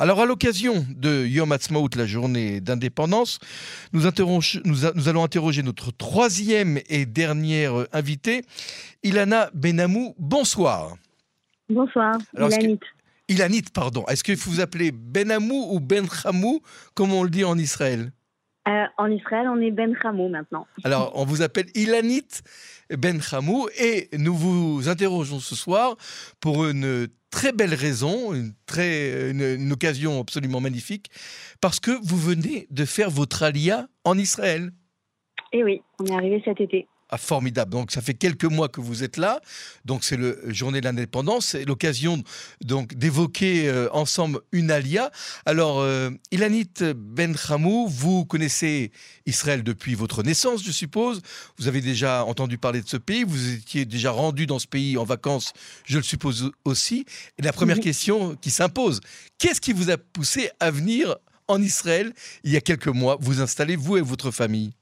Alors, à l'occasion de Yom Ha'atzmaut, la journée d'indépendance, nous, nous, allons interroger notre troisième et dernière invitée, Ilana Benamou. Bonsoir. Bonsoir, Ilanit. Ilanit, pardon. Est-ce qu'il faut vous appeler Benamou ou Benhamou, comme on le dit en Israël? Euh, En Israël, on est Benhamou maintenant. Alors, on vous appelle Ilanit Benhamou et nous vous interrogeons ce soir pour une très belle raison, une, très, une, occasion absolument magnifique, parce que vous venez de faire votre alia en Israël. Eh oui, on est arrivé cet été. Ah, formidable. Donc, ça fait quelques mois que vous êtes là. Donc, c'est le journée de l'indépendance. C'est l'occasion donc d'évoquer euh, ensemble une alia. Alors, euh, Ilanit Ben Hamou, vous connaissez Israël depuis votre naissance, je suppose. Vous avez déjà entendu parler de ce pays. Vous étiez déjà rendu dans ce pays en vacances, je le suppose aussi. Et la première question qui s'impose, qu'est-ce qui vous a poussé à venir en Israël il y a quelques mois, vous installer, vous et votre famille?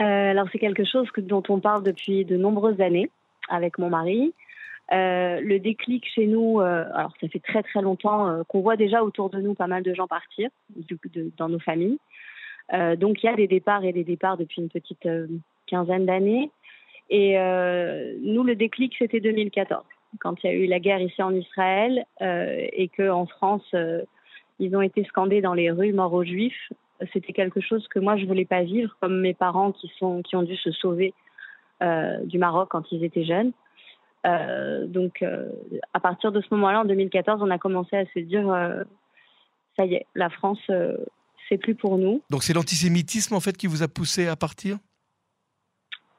Euh, alors c'est quelque chose dont on parle depuis de nombreuses années avec mon mari. Euh, le déclic chez nous, euh, alors ça fait très très longtemps qu'on voit déjà autour de nous pas mal de gens partir dans nos familles. donc il y a des départs et des départs depuis une petite quinzaine d'années. Et nous, le déclic, c'était 2014, quand il y a eu la guerre ici en Israël et qu'en France, ils ont été scandés dans les rues morts aux juifs c'était quelque chose que moi je voulais pas vivre, comme mes parents qui sont qui ont dû se sauver euh, du Maroc quand ils étaient jeunes. Euh, donc euh, à partir de ce moment-là, en 2014, on a commencé à se dire ça y est, la France c'est plus pour nous. Donc c'est l'antisémitisme en fait qui vous a poussé à partir?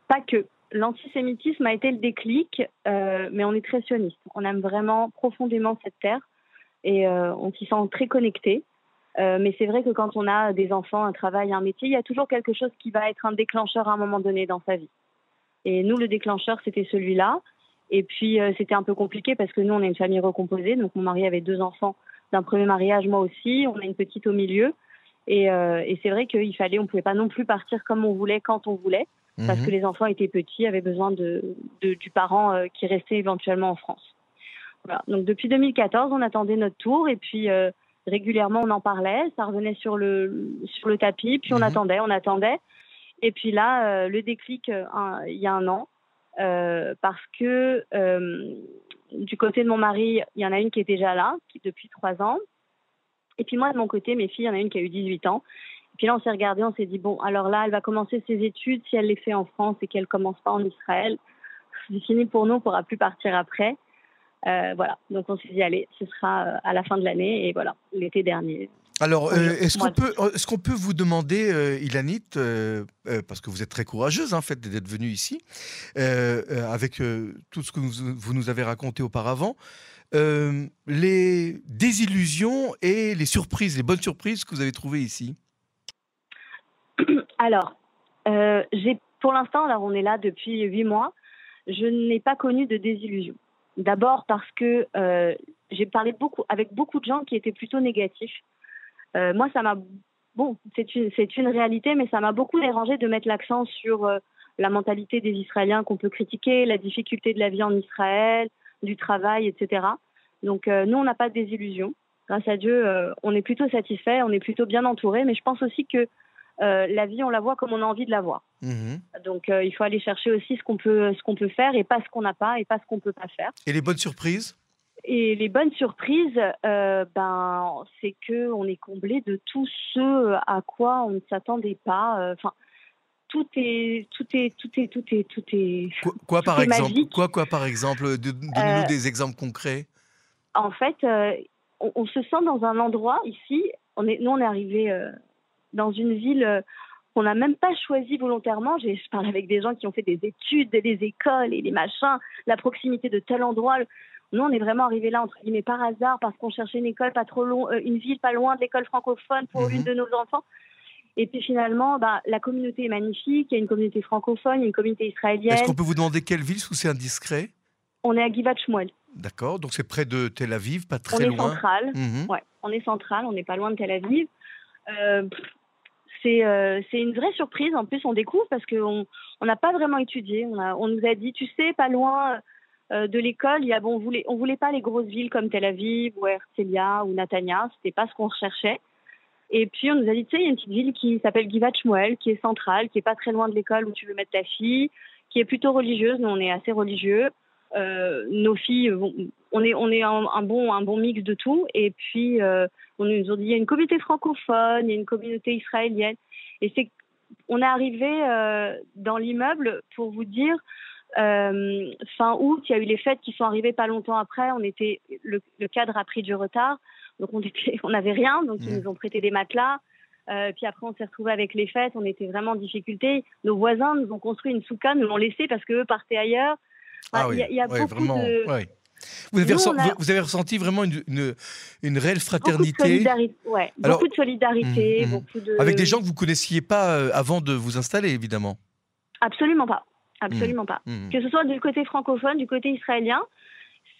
Pas que. L'antisémitisme a été le déclic, mais on est très sioniste. On aime vraiment profondément cette terre et on s'y sent très connecté. Euh, mais c'est vrai que quand on a des enfants, un travail, un métier, il y a toujours quelque chose qui va être un déclencheur à un moment donné dans sa vie. Et nous, le déclencheur, c'était celui-là. Et puis, euh, c'était un peu compliqué parce que nous, on est une famille recomposée. Donc, mon mari avait deux enfants d'un premier mariage, moi aussi. On a une petite au milieu. Et, euh, et c'est vrai qu'il fallait, on ne pouvait pas non plus partir comme on voulait, quand on voulait, parce mhm. que les enfants étaient petits, avaient besoin de, de du parent qui restait éventuellement en France. Voilà. Donc, depuis 2014, on attendait notre tour. Et puis, régulièrement on en parlait, ça revenait sur le, sur le tapis, puis on mhm. attendait, on attendait. Et puis là, euh, le déclic, euh, il y a un an, euh, parce que du côté de mon mari, il y en a une qui est déjà là, qui, depuis trois ans. Et puis moi, de mon côté, mes filles, il y en a une qui a eu 18 ans. Et puis là, on s'est regardé, on s'est dit, bon, alors là, elle va commencer ses études. Si elle les fait en France et qu'elle commence pas en Israël, c'est fini pour nous, on pourra plus partir après. Euh, voilà, donc on s'est dit, allez, ce sera euh, à la fin de l'année et voilà, l'été dernier. Alors, euh, est-ce qu'on peut, est qu'on peut vous demander, Ilanit, parce que vous êtes très courageuse en fait d'être venue ici, avec tout ce que vous, nous avez raconté auparavant, les désillusions et les surprises, les bonnes surprises que vous avez trouvées ici? Alors, j'ai pour l'instant, alors on est là depuis huit mois, je n'ai pas connu de désillusion. D'abord parce que euh, j'ai parlé beaucoup avec beaucoup de gens qui étaient plutôt négatifs. Euh, moi, ça m'a bon, c'est une une réalité, mais ça m'a beaucoup dérangé de mettre l'accent sur euh, la mentalité des Israéliens qu'on peut critiquer, la difficulté de la vie en Israël, du travail, etc. Donc nous, on n'a pas de désillusion. Grâce à Dieu, on est plutôt satisfait, on est plutôt bien entouré, mais je pense aussi que euh, la vie, on la voit comme on a envie de la voir. Mhm. Donc, euh, il faut aller chercher aussi ce qu'on peut, ce qu'on peut faire et pas ce qu'on n'a pas et pas ce qu'on peut pas faire. Et les bonnes surprises? Et les bonnes surprises, euh, ben, c'est que on est comblé de tout ce à quoi on ne s'attendait pas. Enfin. tout est, tout est, tout est, tout est, tout est. Quoi, par exemple Quoi, quoi, par exemple Donnez-nous des exemples concrets. En fait, on, se sent dans un endroit ici. On est, nous, on est arrivé dans une ville euh, qu'on n'a même pas choisie volontairement. Je parle avec des gens qui ont fait des études, des écoles et des machins, la proximité de tel endroit. Nous, on est vraiment arrivé là, entre guillemets, par hasard, parce qu'on cherchait une école pas trop long, euh, une ville pas loin de l'école francophone pour mhm. une de nos enfants. Et puis finalement, bah, la communauté est magnifique. Il y a une communauté francophone, il y a une communauté israélienne. Est-ce qu'on peut vous demander quelle ville, ou c'est indiscret? On est à Givat Shmuel. D'accord, donc c'est près de Tel Aviv, pas très loin. On est central, mhm. ouais, on est central, on n'est pas loin de Tel Aviv. Euh, euh, c'est une vraie surprise. En plus, on découvre parce qu'on n'a pas vraiment étudié. On, nous a dit, tu sais, pas loin, de l'école, y a, bon, on voulait, on voulait pas les grosses villes comme Tel Aviv ou Herzliya ou Natania, c'était pas ce qu'on recherchait. Et puis on nous a dit, tu sais, il y a une petite ville qui s'appelle Givat Shmuel, qui est centrale, qui est pas très loin de l'école où tu veux mettre ta fille, qui est plutôt religieuse. Nous, on est assez religieux. Euh, nos filles, on est, on est un, bon, un bon mix de tout. Et puis, euh, on nous a dit, il y a une communauté francophone, il y a une communauté israélienne. Et c'est, on est arrivé euh, dans l'immeuble pour vous dire, euh, fin août, il y a eu les fêtes qui sont arrivées pas longtemps après. On était, le, le cadre a pris du retard, donc on était, on n'avait rien, donc ils nous ont prêté des matelas. Euh, puis après, on s'est retrouvé avec les fêtes, on était vraiment en difficulté. Nos voisins nous ont construit une souka, nous l'ont laissé parce qu'eux partaient ailleurs. Ah il y, a, beaucoup de. Vous avez, vous, avez, ressenti vraiment une, une, réelle fraternité. Beaucoup de solidarité, ouais. beaucoup de solidarité mmh, mmh. Avec des gens que vous ne connaissiez pas euh, avant de vous installer, évidemment. Absolument pas. Absolument mmh, pas. Que ce soit du côté francophone, du côté israélien,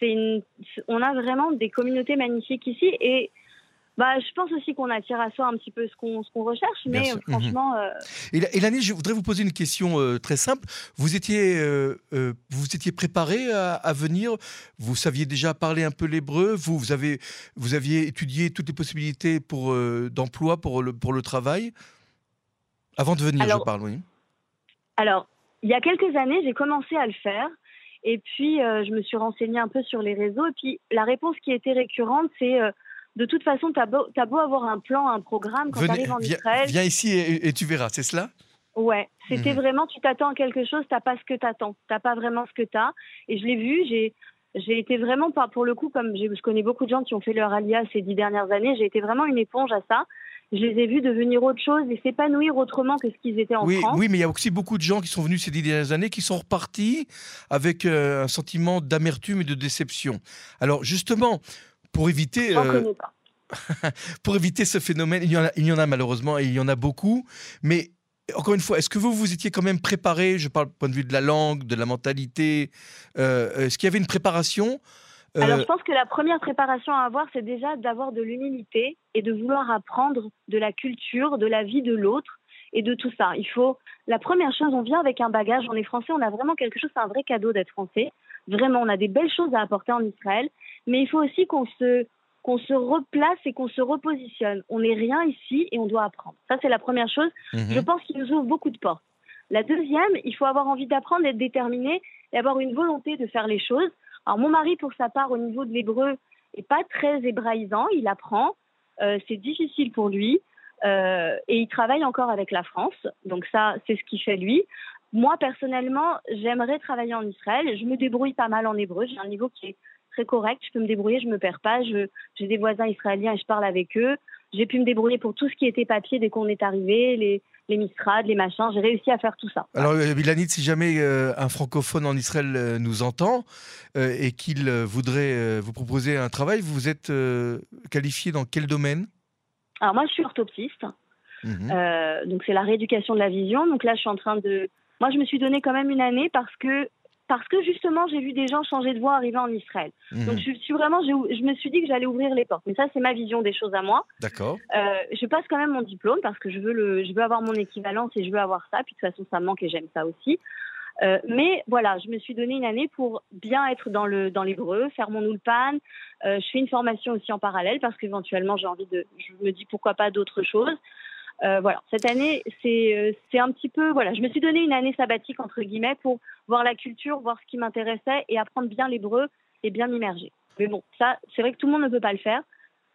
une... on a vraiment des communautés magnifiques ici. Et bah, je pense aussi qu'on attire à soi un petit peu ce qu'on qu'on recherche, mais euh, franchement. Euh... Et, l'année, je voudrais vous poser une question euh, très simple. Vous étiez, euh, vous étiez préparé à, venir? Vous saviez déjà parler un peu l'hébreu? Vous, vous avez, vous aviez étudié toutes les possibilités pour d'emploi pour le pour le travail? Avant de venir. je parle, oui. Alors, il y a quelques années, j'ai commencé à le faire. Et puis, je me suis renseignée un peu sur les réseaux. Et puis, la réponse qui était récurrente, c'est de toute façon, tu as, beau avoir un plan, un programme quand tu arrives en Israël. Viens ici et, tu verras, c'est cela? Ouais, c'était mhm. vraiment, tu t'attends à quelque chose, tu pas ce que tu attends. Tu pas vraiment ce que tu as. Et je l'ai vu, j'ai. J'ai été vraiment, pas pour le coup, comme je connais beaucoup de gens qui ont fait leur alia ces dix dernières années, j'ai été vraiment une éponge à ça je les ai vus devenir autre chose et s'épanouir autrement que ce qu'ils étaient en oui, France. Oui, mais il y a aussi beaucoup de gens qui sont venus ces dix dernières années qui sont repartis avec euh, un sentiment d'amertume et de déception. Alors justement, pour éviter. Euh, pour éviter ce phénomène, il y, en a, il y en a malheureusement et il y en a beaucoup, mais encore une fois, est-ce que vous vous étiez quand même préparé Je parle du point de vue de la langue, de la mentalité. Euh, est-ce qu'il y avait une préparation euh, Alors, je pense que la première préparation à avoir, c'est déjà d'avoir de l'humilité et de vouloir apprendre de la culture, de la vie de l'autre et de tout ça. Il faut. La première chose, on vient avec un bagage. On est français, on a vraiment quelque chose. C'est un vrai cadeau d'être français. Vraiment, on a des belles choses à apporter en Israël, mais il faut aussi qu'on se qu'on se replace et qu'on se repositionne. On n'est rien ici et on doit apprendre. Ça, c'est la première chose. Mhm. Je pense qu'il nous ouvre beaucoup de portes. La deuxième, il faut avoir envie d'apprendre, d'être déterminé et avoir une volonté de faire les choses. Alors, mon mari, pour sa part, au niveau de l'hébreu, n'est pas très hébraïsant. Il apprend. Euh, c'est difficile pour lui. Euh, et il travaille encore avec la France. Donc, ça, c'est ce qu'il fait lui. Moi, personnellement, j'aimerais travailler en Israël. Je me débrouille pas mal en hébreu. J'ai un niveau qui est très correct. Je peux me débrouiller, je me perds pas. J'ai des voisins israéliens et je parle avec eux. J'ai pu me débrouiller pour tout ce qui était papier dès qu'on est arrivé, les, les mistrades, les machins. J'ai réussi à faire tout ça. Alors, Milanit, euh, si jamais euh, un francophone en Israël euh, nous entend et qu'il voudrait vous proposer un travail, vous êtes qualifié dans quel domaine? Alors, moi, je suis orthoptiste. Mhm. donc, c'est la rééducation de la vision. Donc là, je suis en train de. Moi, je me suis donné quand même une année parce que parce que justement, j'ai vu des gens changer de voie arriver en Israël. Mhm. Donc, je suis vraiment, je, me suis dit que j'allais ouvrir les portes. Mais ça, c'est ma vision des choses à moi. D'accord. Euh, je passe quand même mon diplôme parce que je veux, le, je veux avoir mon équivalence et je veux avoir ça. Puis de toute façon, ça me manque et j'aime ça aussi. Euh, mais voilà, je me suis donné une année pour bien être dans le dans l'hébreu, faire mon ulpan. Euh, je fais une formation aussi en parallèle parce qu'éventuellement j'ai envie de, je me dis pourquoi pas d'autres choses. Euh, voilà, cette année, euh, c'est un petit peu, voilà, je me suis donné une année sabbatique entre guillemets pour voir la culture, voir ce qui m'intéressait et apprendre bien l'hébreu et bien m'immerger. Mais bon, ça, c'est vrai que tout le monde ne peut pas le faire.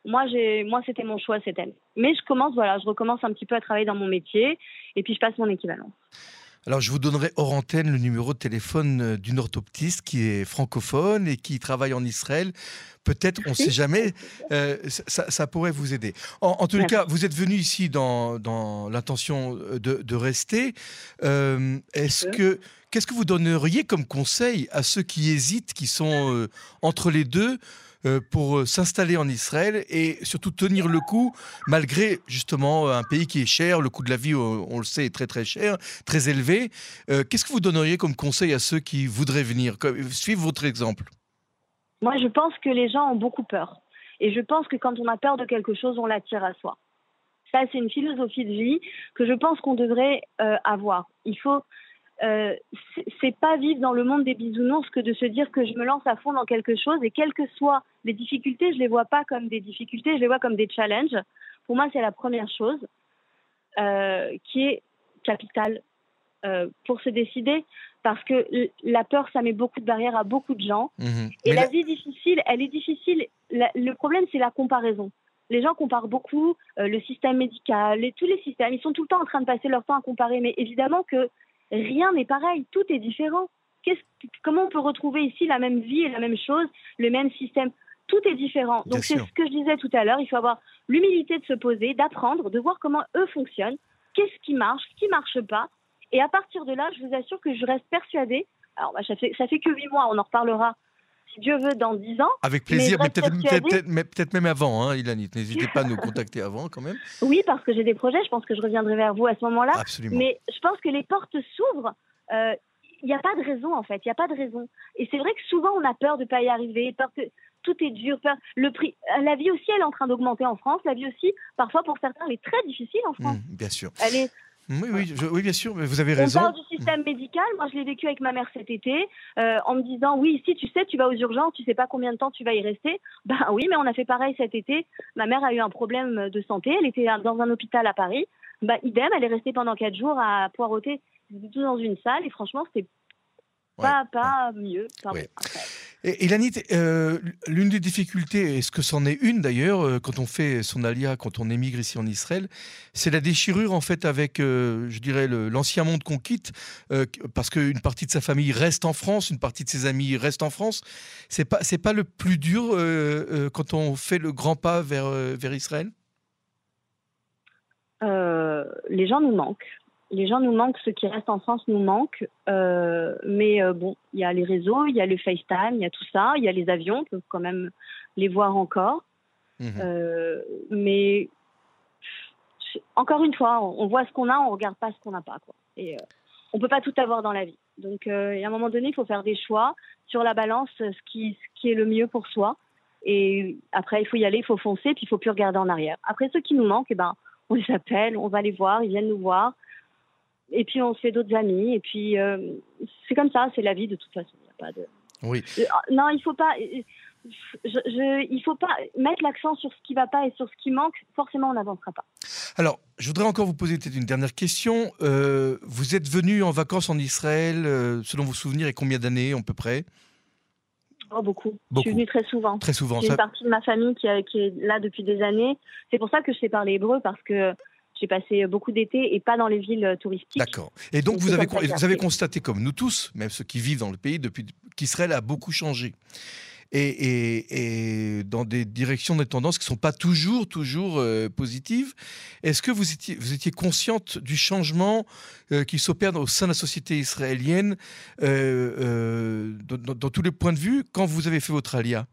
Moi, moi, c'était mon choix cette année. Mais je commence, voilà, je recommence un petit peu à travailler dans mon métier et puis je passe mon équivalence. Alors, je vous donnerai hors antenne le numéro de téléphone euh, d'une orthoptiste qui est francophone et qui travaille en Israël. Peut-être, on ne sait jamais, euh, ça, pourrait vous aider. En, tous les cas, vous êtes venu ici dans, dans l'intention de, de, rester. Euh, est-ce que qu'est-ce que vous donneriez comme conseil à ceux qui hésitent, qui sont entre les deux euh, pour euh, s'installer en Israël et surtout tenir le coup malgré justement un pays qui est cher, le coût de la vie, on, le sait, est très très cher, très élevé. Euh, qu'est-ce que vous donneriez comme conseil à ceux qui voudraient venir? Suivez votre exemple. Moi, je pense que les gens ont beaucoup peur. Et je pense que quand on a peur de quelque chose, on l'attire à soi. Ça, c'est une philosophie de vie que je pense qu'on devrait avoir. Il faut euh, c'est pas vivre dans le monde des bisounours que de se dire que je me lance à fond dans quelque chose et quelles que soient les difficultés, je les vois pas comme des difficultés, je les vois comme des challenges. Pour moi, c'est la première chose euh, qui est capitale euh, pour se décider parce que la peur, ça met beaucoup de barrières à beaucoup de gens. Mhm. Et la, vie difficile, elle est difficile. le problème, c'est la comparaison. Les gens comparent beaucoup euh, le système médical et tous les systèmes. Ils sont tout le temps en train de passer leur temps à comparer. Mais évidemment que rien n'est pareil. Tout est différent. comment on peut retrouver ici la même vie et la même chose, le même système Tout est différent. Donc c'est ce que je disais tout à l'heure. Il faut avoir l'humilité de se poser, d'apprendre, de voir comment eux fonctionnent, qu'est-ce qui marche, ce qui marche pas. Et à partir de là, je vous assure que je reste persuadée. Alors, bah, ça fait, ça fait que huit mois, on en reparlera si Dieu veut, dans dix ans. Avec plaisir, mais, peut-être même avant, hein, Ilanit. N'hésitez pas à nous contacter avant quand même. Oui, parce que j'ai des projets, je pense que je reviendrai vers vous à ce moment-là. Absolument. Mais je pense que les portes s'ouvrent. Euh, il n'y a pas de raison, en fait. Il n'y a pas de raison. Et c'est vrai que souvent, on a peur de ne pas y arriver, peur que tout est dur. Le prix, la vie aussi, elle est en train d'augmenter en France. La vie aussi, parfois, pour certains, elle est très difficile en France. Mmh, bien sûr. Elle est oui, oui, oui, bien sûr, vous avez raison. On parle du système médical. Moi, je l'ai vécu avec ma mère cet été, euh, en me disant oui, si tu sais, tu vas aux urgences, tu sais pas combien de temps tu vas y rester. Ben oui, mais on a fait pareil cet été. Ma mère a eu un problème de santé. Elle était dans un hôpital à Paris. Ben, idem, elle est restée pendant quatre jours à poireauter tout dans une salle. Et franchement, c'était pas, pas mieux. Et, Lanit, euh, l'une des difficultés, est-ce que c'en est une d'ailleurs, euh, quand on fait son alia, quand on émigre ici en Israël, c'est la déchirure en fait avec, euh, je dirais, l'ancien monde qu'on quitte, parce qu'une partie de sa famille reste en France, une partie de ses amis reste en France. C'est pas, c'est pas le plus dur quand on fait le grand pas vers, vers Israël? Les gens nous manquent les gens nous manquent, ceux qui restent en France nous manquent. Euh, mais euh, bon, il y a les réseaux, il y a le FaceTime, il y a tout ça, il y a les avions, on peut quand même les voir encore. Mhm. Euh, mais encore une fois, on, voit ce qu'on a, on regarde pas ce qu'on n'a pas. Quoi. Et on peut pas tout avoir dans la vie. Donc, à un moment donné, il faut faire des choix sur la balance, ce qui, ce qui est le mieux pour soi. Et après, il faut y aller, il faut foncer, puis il faut plus regarder en arrière. Après, ceux qui nous manquent, eh ben, on les appelle, on va les voir, ils viennent nous voir et puis on se fait d'autres amis, et puis euh, c'est comme ça, c'est la vie de toute façon. Il a pas de... Oui. Euh, non, il faut pas. Je, il faut pas mettre l'accent sur ce qui va pas et sur ce qui manque. Forcément, on n'avancera pas. Alors, je voudrais encore vous poser peut-être une dernière question. Euh, vous êtes venu en vacances en Israël, selon vos souvenirs, et combien d'années à peu près? Oh, beaucoup. Je suis venue très souvent. Très souvent. J'ai une partie de ma famille qui, qui, est là depuis des années. C'est pour ça que je sais parler hébreu, parce que j'ai passé beaucoup d'été et pas dans les villes touristiques. D'accord. Et donc, vous avez, vous avez constaté, comme nous tous, même ceux qui vivent dans le pays, depuis qu'Israël a beaucoup changé. Et, et, dans des directions, des tendances qui ne sont pas toujours, toujours euh, positives. Est-ce que vous étiez, vous étiez consciente du changement euh, qui s'opère au sein de la société israélienne euh, dans, dans, tous les points de vue quand vous avez fait votre alia?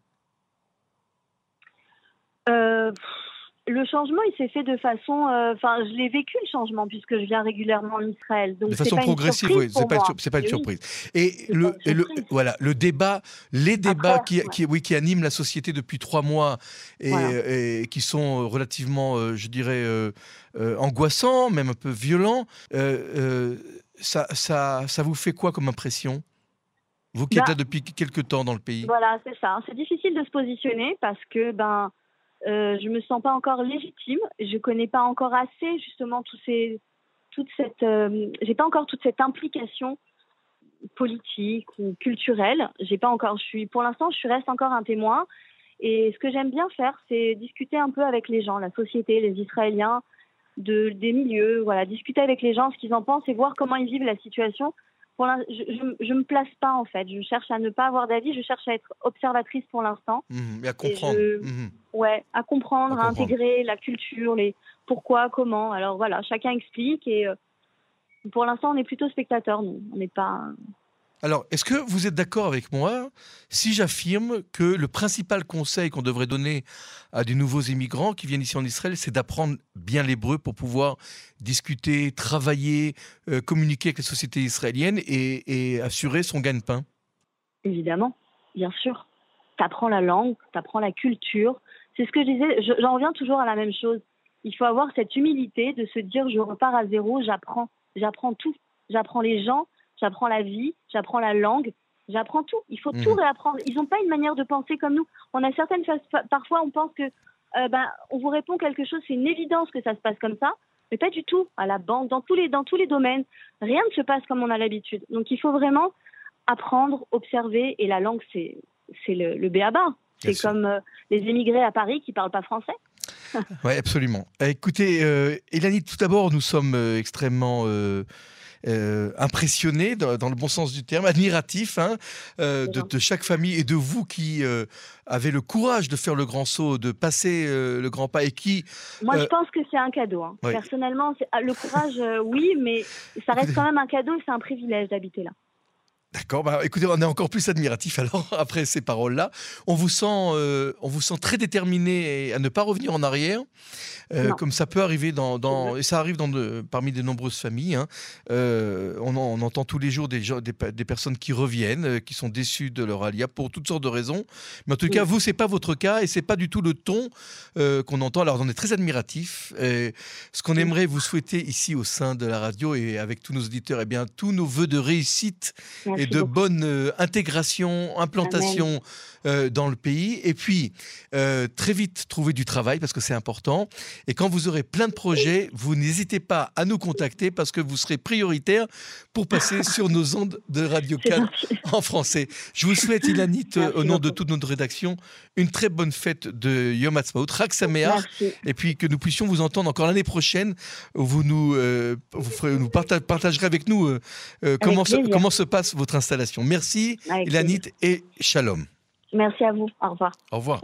Le changement, il s'est fait de façon. Euh, enfin, je l'ai vécu le changement puisque je viens régulièrement en Israël. Donc de façon progressive, oui, c'est pas, pas, une surprise. Et, le, le, voilà, le débat, les débats qui, qui, oui, qui animent la société depuis trois mois et, qui sont relativement, euh, je dirais, euh, angoissants, même un peu violents, ça, ça, ça vous fait quoi comme impression vous qui êtes bah là depuis quelques temps dans le pays? Voilà, c'est ça. C'est difficile de se positionner parce que ben euh, je me sens pas encore légitime. Je connais pas encore assez justement tous ces, toute cette, euh, j'ai pas encore toute cette implication politique ou culturelle. J'ai pas encore. Pour l'instant, je reste encore un témoin. Et ce que j'aime bien faire, c'est discuter un peu avec les gens, la société, les Israéliens, de, des milieux, voilà, discuter avec les gens ce qu'ils en pensent et voir comment ils vivent la situation pour je ne me place pas en fait. Je cherche à ne pas avoir d'avis, je cherche à être observatrice pour l'instant. Mmh, et à comprendre. Mmh. Ouais, à comprendre, à, intégrer la culture, les pourquoi, comment. Alors voilà, chacun explique et euh, pour l'instant on est plutôt spectateur, nous. On n'est pas. Alors, est-ce que vous êtes d'accord avec moi si j'affirme que le principal conseil qu'on devrait donner à des nouveaux immigrants qui viennent ici en Israël, c'est d'apprendre bien l'hébreu pour pouvoir discuter, travailler, euh, communiquer avec la société israélienne et, assurer son gagne-pain? Évidemment, bien sûr. Tu apprends la langue, tu apprends la culture. C'est ce que je disais, j'en reviens toujours à la même chose. Il faut avoir cette humilité de se dire je repars à zéro, j'apprends, j'apprends tout. J'apprends les gens, j'apprends la vie, j'apprends la langue, j'apprends tout. Il faut tout mhm. réapprendre. Ils n'ont pas une manière de penser comme nous. On a certaines parfois on pense que euh, ben, on vous répond quelque chose, c'est une évidence que ça se passe comme ça, mais pas du tout. À la banque, dans tous les dans tous les domaines, rien ne se passe comme on a l'habitude. Donc il faut vraiment apprendre, observer, et la langue c'est c'est le, le béaba. C'est comme euh, les émigrés à Paris qui parlent pas français. oui, absolument. Écoutez, euh, Elanie, tout d'abord, nous sommes euh, extrêmement euh, impressionnés, dans, le bon sens du terme, admiratifs hein, de, chaque famille et de vous qui avez le courage de faire le grand saut, de passer le grand pas et qui... Moi, je pense que c'est un cadeau. Hein. Personnellement, ah, le courage, oui, mais ça reste quand même un cadeau et c'est un privilège d'habiter là. D'accord. Bah, écoutez, on est encore plus admiratif alors après ces paroles-là. On vous sent, euh, on vous sent très déterminé à ne pas revenir en arrière, euh, comme ça peut arriver dans, et ça arrive dans de, parmi de nombreuses familles. Hein. Euh, on, entend tous les jours des, des, personnes qui reviennent, qui sont déçues de leur alia pour toutes sortes de raisons. Mais en tout cas, vous, c'est pas votre cas et c'est pas du tout le ton qu'on entend. Alors, on est très admiratif. ce qu'on aimerait vous souhaiter ici au sein de la radio et avec tous nos auditeurs, et eh bien tous nos voeux de réussite et de bonne euh, intégration, implantation euh, dans le pays. Et puis, euh, très vite, trouver du travail parce que c'est important. Et quand vous aurez plein de projets, vous n'hésitez pas à nous contacter parce que vous serez prioritaire pour passer sur nos ondes de Radio Cannes en français. Je vous souhaite, Ilanit, au nom de toute notre rédaction, une très bonne fête de Yom Ha'atzmaut, et puis que nous puissions vous entendre encore l'année prochaine. Vous nous, vous ferez, nous partagerez avec nous comment, se, comment se passe votre installation. Merci, Ilanit, et shalom. Merci à vous. Au revoir. Au revoir.